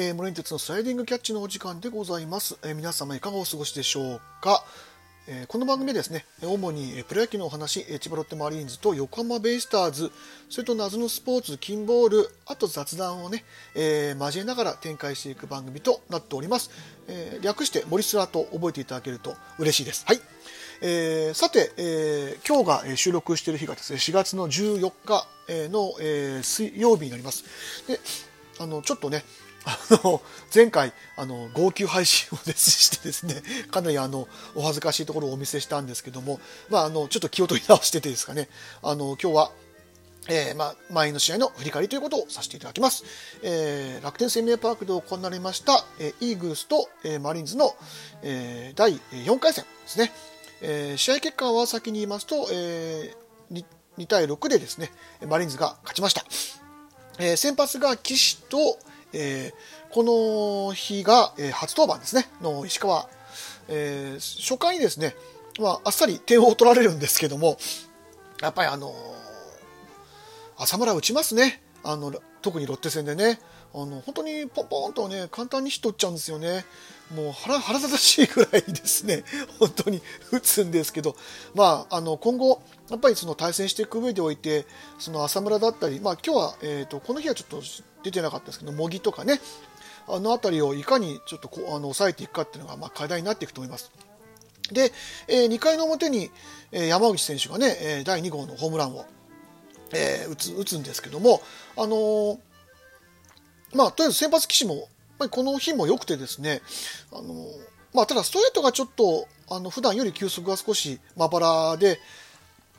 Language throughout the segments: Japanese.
えー、モレンテツのスライディングキャッチのお時間でございます。えー、皆様いかがお過ごしでしょうか？えー、この番組ですね、主にプロ野球のお話、千葉ロッテマリーンズと横浜ベイスターズ、それと謎のスポーツ、金ボール、あと雑談をね、えー、交えながら展開していく番組となっております。えー、略して森スラと覚えていただけると嬉しいです。はい。えー、さて、えー、今日が収録している日がですね、4月の14日の、えー、水曜日になります。で、あの、ちょっとね、あの、前回、あの、号泣配信をですしてですね、かなりあの、お恥ずかしいところをお見せしたんですけども、まあ、あの、ちょっと気を取り直しててですかね、あの、今日は、えー、まあ、前の試合の振り返りということをさせていただきます。えー、楽天生命パークで行われました、えー、イーグルスと、えー、マリーンズの、えー、第4回戦ですね。えー、試合結果は先に言いますと、えー、2, 2対6でですね、マリーンズが勝ちました。えー、先発が岸と、えー、この日が、えー、初登板ですね、の石川。えー、初回にですね、まあ、あっさり点を取られるんですけども、やっぱりあの浅村打ちますね。あの、特にロッテ戦でね。あの、本当にポンポンとね、簡単にヒットっちゃうんですよね。もう腹、腹立たしいぐらいですね、本当に打つんですけど、まあ、あの、今後、やっぱりその対戦していく上でおいて、その浅村だったり、まあ今日は、えっ、ー、と、この日はちょっと出てなかったですけど、模擬とかね、あの辺りをいかにちょっとこうあの抑えていくかっていうのが、まあ、課題になっていくと思います。で、えー、2回の表に、えー、山口選手がね、えー、第2号のホームランを、えー、打つ打つんですけども、あのー、まあ、とりあえず先発騎士も、この日も良くてですね、あのー、まあ、ただストレートがちょっと、あの、普段より球速が少しまばらで、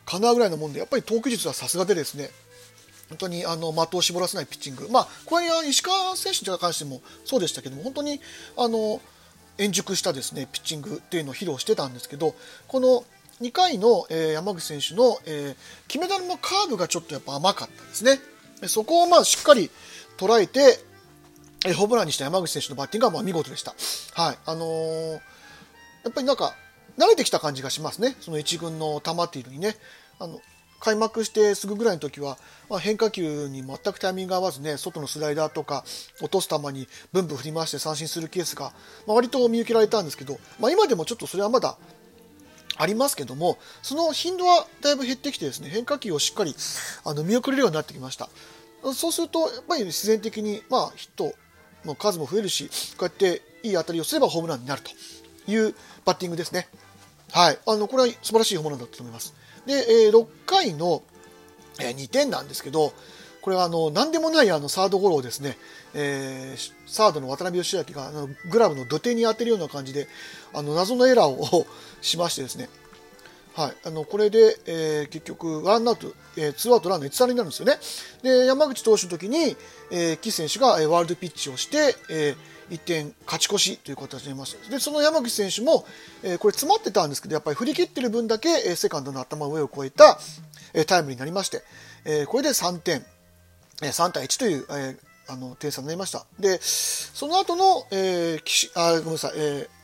かなぐらいのもんで、やっぱり投球術はさすがでですね、本当にあの的を絞らせないピッチング、まあ、これは石川選手に関してもそうでしたけども、本当にあの円熟したですねピッチングっていうのを披露してたんですけど、この2回の、えー、山口選手の、えー、金メダルのカーブがちょっとやっぱ甘かったですね。そこをまあしっかり捉えて、えー、ホームランにした山口選手のバッティングはまあ見事でした。はい。あのー、やっぱりなんか、慣れてきた感じがしますね。その1軍の球っていうのにね。あの、開幕してすぐぐらいの時は、まあ、変化球に全くタイミング合わずね、外のスライダーとか落とす球にブンブン振り回して三振するケースが、まあ、割と見受けられたんですけど、まあ、今でもちょっとそれはまだありますけども、その頻度はだいぶ減ってきてですね、変化球をしっかりあの見送れるようになってきました。そうすると、やっぱり自然的に、まあ、ヒットの数も増えるし、こうやっていい当たりをすればホームランになるというバッティングですね。はい。あの、これは素晴らしいホームランだったと思います。で、えー、6回の、えー、2点なんですけど、これはあの何でもないあのサードゴロをですね、えー、サードの渡辺義明があのグラブの土手に当てるような感じであの謎のエラーを しましてですね、はい、あのこれで、えー、結局ワンアウト、えー、ツーアウトランの1、3になるんですよね。で山口投手の時に、えー、岸選手がワールドピッチをして、えー、1点勝ち越しという形になりましたでその山口選手も、えー、これ詰まってたんですけどやっぱり振り切ってる分だけ、えー、セカンドの頭上を越えた、えー、タイムになりまして、えー、これで3点、えー、3対1という、えー、あの点差になりました。でその後の、えー、岸あごめんなさい、えー、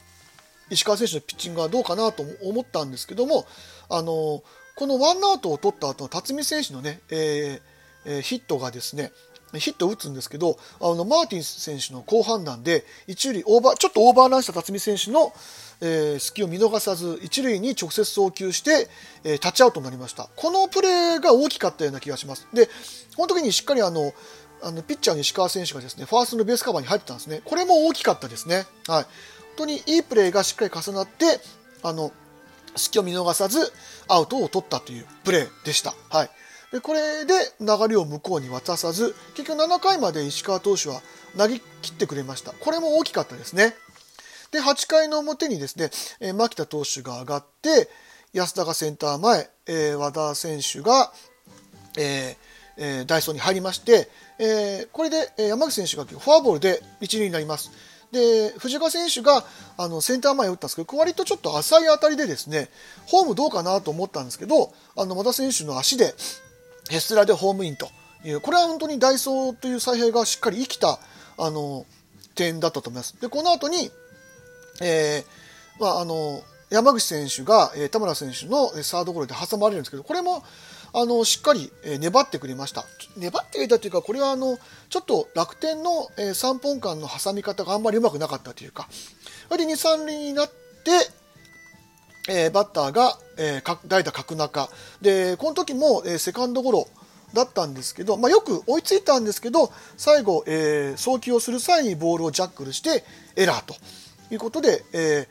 石川選手のピッチングはどうかなと思ったんですけどもあのこのワンアウトを取った後の辰巳選手のね、えー、ヒットがですね、ヒットを打つんですけど、あの、マーティン選手の好判断で、一塁オーバー、ちょっとオーバーランした辰巳選手の、えー、隙を見逃さず、一塁に直接送球して、えー、タッチアウトになりました。このプレーが大きかったような気がします。で、この時にしっかりあの、あのピッチャーの石川選手がですね、ファーストのベースカバーに入ってたんですね。これも大きかったですね。はい。当にいいプレーがしっかり重なって、あの、隙を見逃さず、アウトを取ったというプレーでした。はい。でこれで流れを向こうに渡さず結局7回まで石川投手は投げ切ってくれましたこれも大きかったですねで8回の表にですね、えー、牧田投手が上がって安田がセンター前、えー、和田選手が、えーえー、ダイソーに入りまして、えー、これで、山口選手がフォアボールで一塁になりますで藤川選手があのセンター前を打ったんですけど割とちょっと浅い当たりでですねホームどうかなと思ったんですけどあの和田選手の足でヘスラでホームインという、これは本当にダイソーという采配がしっかり生きた、あの、点だったと思います。で、この後に、えー、まあ、あの、山口選手が、えー、田村選手のサードゴロで挟まれるんですけど、これも、あのしっかり、え粘ってくれました。粘ってくれたというかこれはあのちょっと楽天の、えー3本間の挟み方があんまりうまくなかったというかそれで2、3塁になって、えーバッターが、えーか代打角中。でこの時も、えーセカンドゴロだったんですけど、まあ、よく追いついたんですけど最後、えー送球をする際にボールをジャックルしてエラーということで、え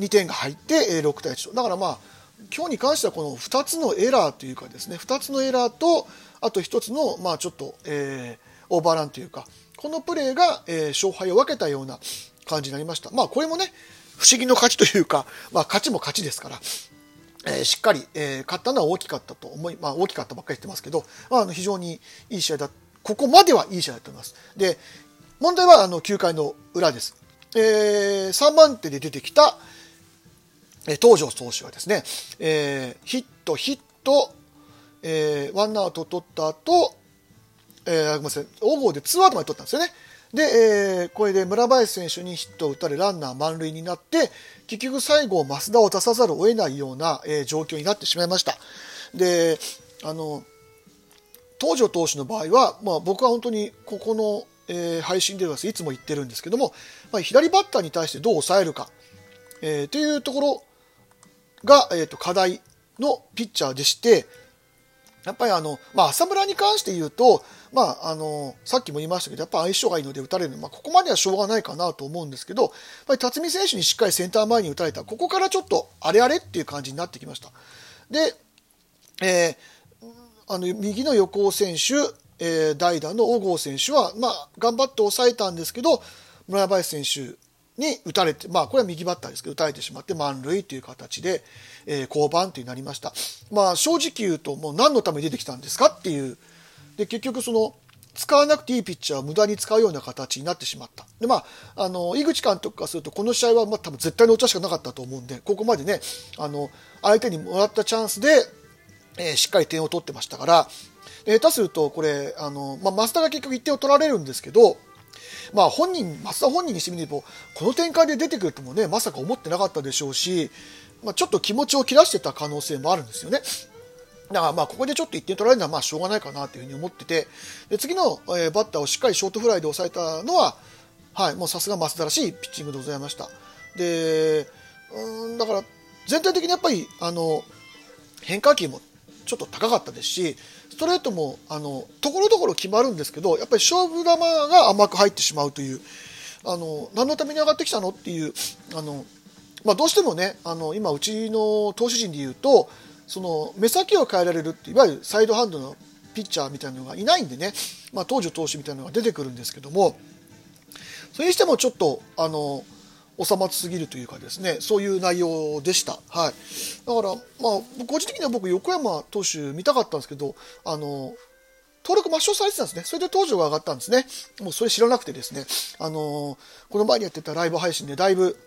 2点が入って、えー6対1と。だからまあ今日に関してはこの2つのエラーというかですね2つのエラーとあと1つのまあちょっと、えーオーバーランというかこのプレーが、えー勝敗を分けたような感じになりました。まあこれもね不思議の勝ちというか、まあ、勝ちも勝ちですから、えーしっかり、えー勝ったのは大きかったと思い、まあ、大きかったばっかり言ってますけど、まあ、あの非常にいい試合だここまではいい試合だと思います。で問題はあの9回の裏です、え3番手で出てきた、東條投手はですね、えーヒット、ヒット、えーワンアウト取った後、えーごめんなさい、大号でツーアウトまで取ったんですよね。で、えーこれで村林選手にヒットを打たれランナー満塁になって結局最後増田を出さざるを得ないような、えー状況になってしまいました。であの東條投手の場合は、まあ、僕は本当にここの、えー配信ではいつも言ってるんですけども、まあ、左バッターに対してどう抑えるか、えーというところが、えー、と課題のピッチャーでしてやっぱりあの、まあ、浅村に関して言うと、まあ、あのさっきも言いましたけどやっぱ相性がいいので打たれる、まあ、ここまではしょうがないかなと思うんですけどやっぱり辰巳選手にしっかりセンター前に打たれたここからちょっとあれあれっていう感じになってきました。で、えーあの右の横尾選手、えー代打の小郷選手は、まあ、頑張って抑えたんですけど村林選手に打たれて、まあ、これは右バッターですけど打たれてしまって満塁という形で、えー降板となりました、まあ、正直言うともう何のために出てきたんですかっていう。で結局その使わなくていいピッチャーを無駄に使うような形になってしまった。で、まあ、あの井口監督からするとこの試合はまあ多分絶対のお茶しかなかったと思うんでここまでねあの相手にもらったチャンスでえーしっかり点を取ってましたから、下手するとこれあの、まあ、増田が結局1点を取られるんですけど、まあ、本人増田本人にしてみればこの展開で出てくるともねまさか思ってなかったでしょうし、まあ、ちょっと気持ちを切らしてた可能性もあるんですよね。だからまあここでちょっと1点取られるのはまあしょうがないかなというふうに思っててで次の、えバッターをしっかりショートフライで抑えたのは、はい、もうさすが増田らしいピッチングでございました。でうんだから全体的にやっぱりあの変化球もちょっと高かったですしストレートもあのところどころ決まるんですけどやっぱり勝負球が甘く入ってしまうという。あの何のために上がってきたの？っていうあの、まあ、どうしてもねあの今うちの投手陣でいうとその目先を変えられるっていわゆるサイドハンドのピッチャーみたいなのがいないんでね、まあ、東條投手みたいなのが出てくるんですけどもそれにしてもちょっとあの収まっすぎるというかですねそういう内容でした、はい、だから、まあ、個人的には僕横山投手見たかったんですけどあの登録抹消されてたんですね。それで登場が上がったんですね。もうそれ知らなくてですね。あのこの前にやってたライブ配信でだいぶ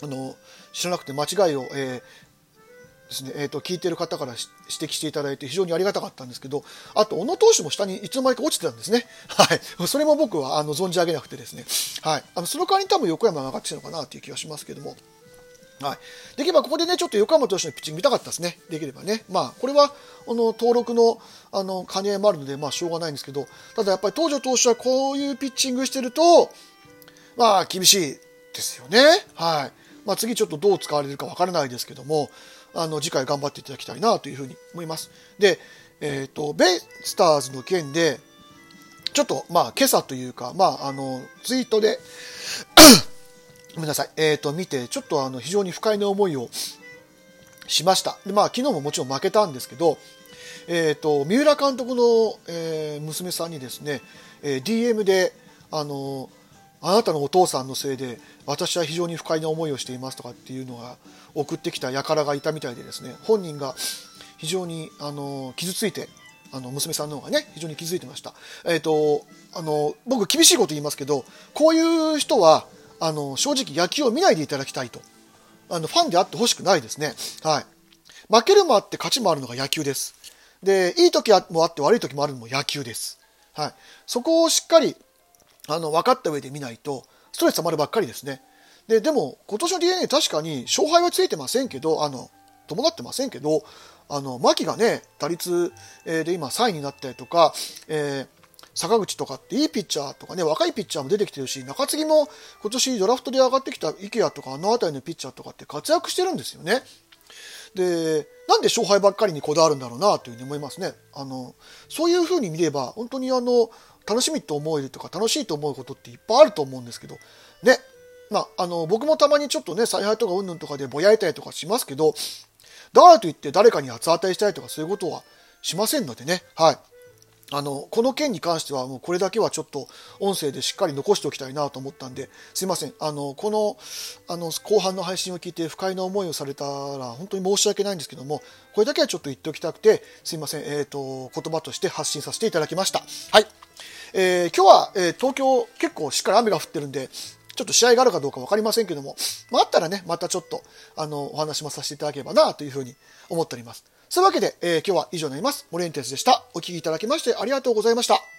あの知らなくて間違いを、えーですねえー、と聞いてる方から指摘していただいて非常にありがたかったんですけどあと小野投手も下にいつの間にか落ちてたんですね、はい、それも僕はあの存じ上げなくてですね、はい、あのその代わりに多分横山が上がってきたのかなという気がしますけども。はい、できればここでねちょっと横山投手のピッチング見たかったですね、できればね、まあ、これはあの登録のあの兼ね合いもあるので、まあ、しょうがないんですけど、ただやっぱり東條投手はこういうピッチングしてると、まあ、厳しいですよね、はい。まあ、次ちょっとどう使われるか分からないですけども、あの次回頑張っていただきたいなというふうに思います。で、えーと、ベイスターズの件で、ちょっとまあ今朝というか、まあ、あのツイートで ごめんなさい、えー、と見てちょっとあの非常に不快な思いをしましたで、まあ、昨日ももちろん負けたんですけど、えー、と三浦監督の、えー娘さんにですね、えー DM であのあなたのお父さんのせいで私は非常に不快な思いをしていますとかっていうのが送ってきた輩がいたみたいでですね本人が非常にあの傷ついてあの娘さんの方がね非常に気づいてました、えー、とあの僕厳しいこと言いますけどこういう人はあの正直野球を見ないでいただきたいと。あのファンであってほしくないですね、はい、負けるもあって勝ちもあるのが野球です。でいい時もあって悪い時もあるのも野球です、はい、そこをしっかりあの分かった上で見ないとストレス溜まるばっかりですねででも今年の DNA 確かに勝敗はついてませんけどあの伴ってませんけど、あの、牧がね、打率、で今3位になったりとか、えー、坂口とかっていいピッチャーとかね、若いピッチャーも出てきてるし、中継ぎも今年ドラフトで上がってきた池谷とかあの辺りのピッチャーとかって活躍してるんですよね。で、なんで勝敗ばっかりにこだわるんだろうなというふうに思いますね。あの、そういうふうに見れば、本当にあの、楽しみと思えるとか楽しいと思うことっていっぱいあると思うんですけど、ね。まあ、あの、僕もたまにちょっとね、采配とかうんぬんとかでぼやいたりとかしますけど、だからといって誰かに八つ当たりしたりとかそういうことはしませんのでね。はい。あの、この件に関してはもうこれだけはちょっと音声でしっかり残しておきたいなと思ったんで、すいません。あの、この、あの、後半の配信を聞いて不快な思いをされたら本当に申し訳ないんですけども、これだけはちょっと言っておきたくて、すいません。えっ、ー、と、言葉として発信させていただきました。はい。えー、今日は、えー、東京結構しっかり雨が降ってるんで、ちょっと試合があるかどうか分かりませんけども、まあ、あったらね、またちょっと、あの、お話もさせていただければな、というふうに思っております。そういうわけで、えー、今日は以上になります。森エンテスでした。お聴きいただきましてありがとうございました。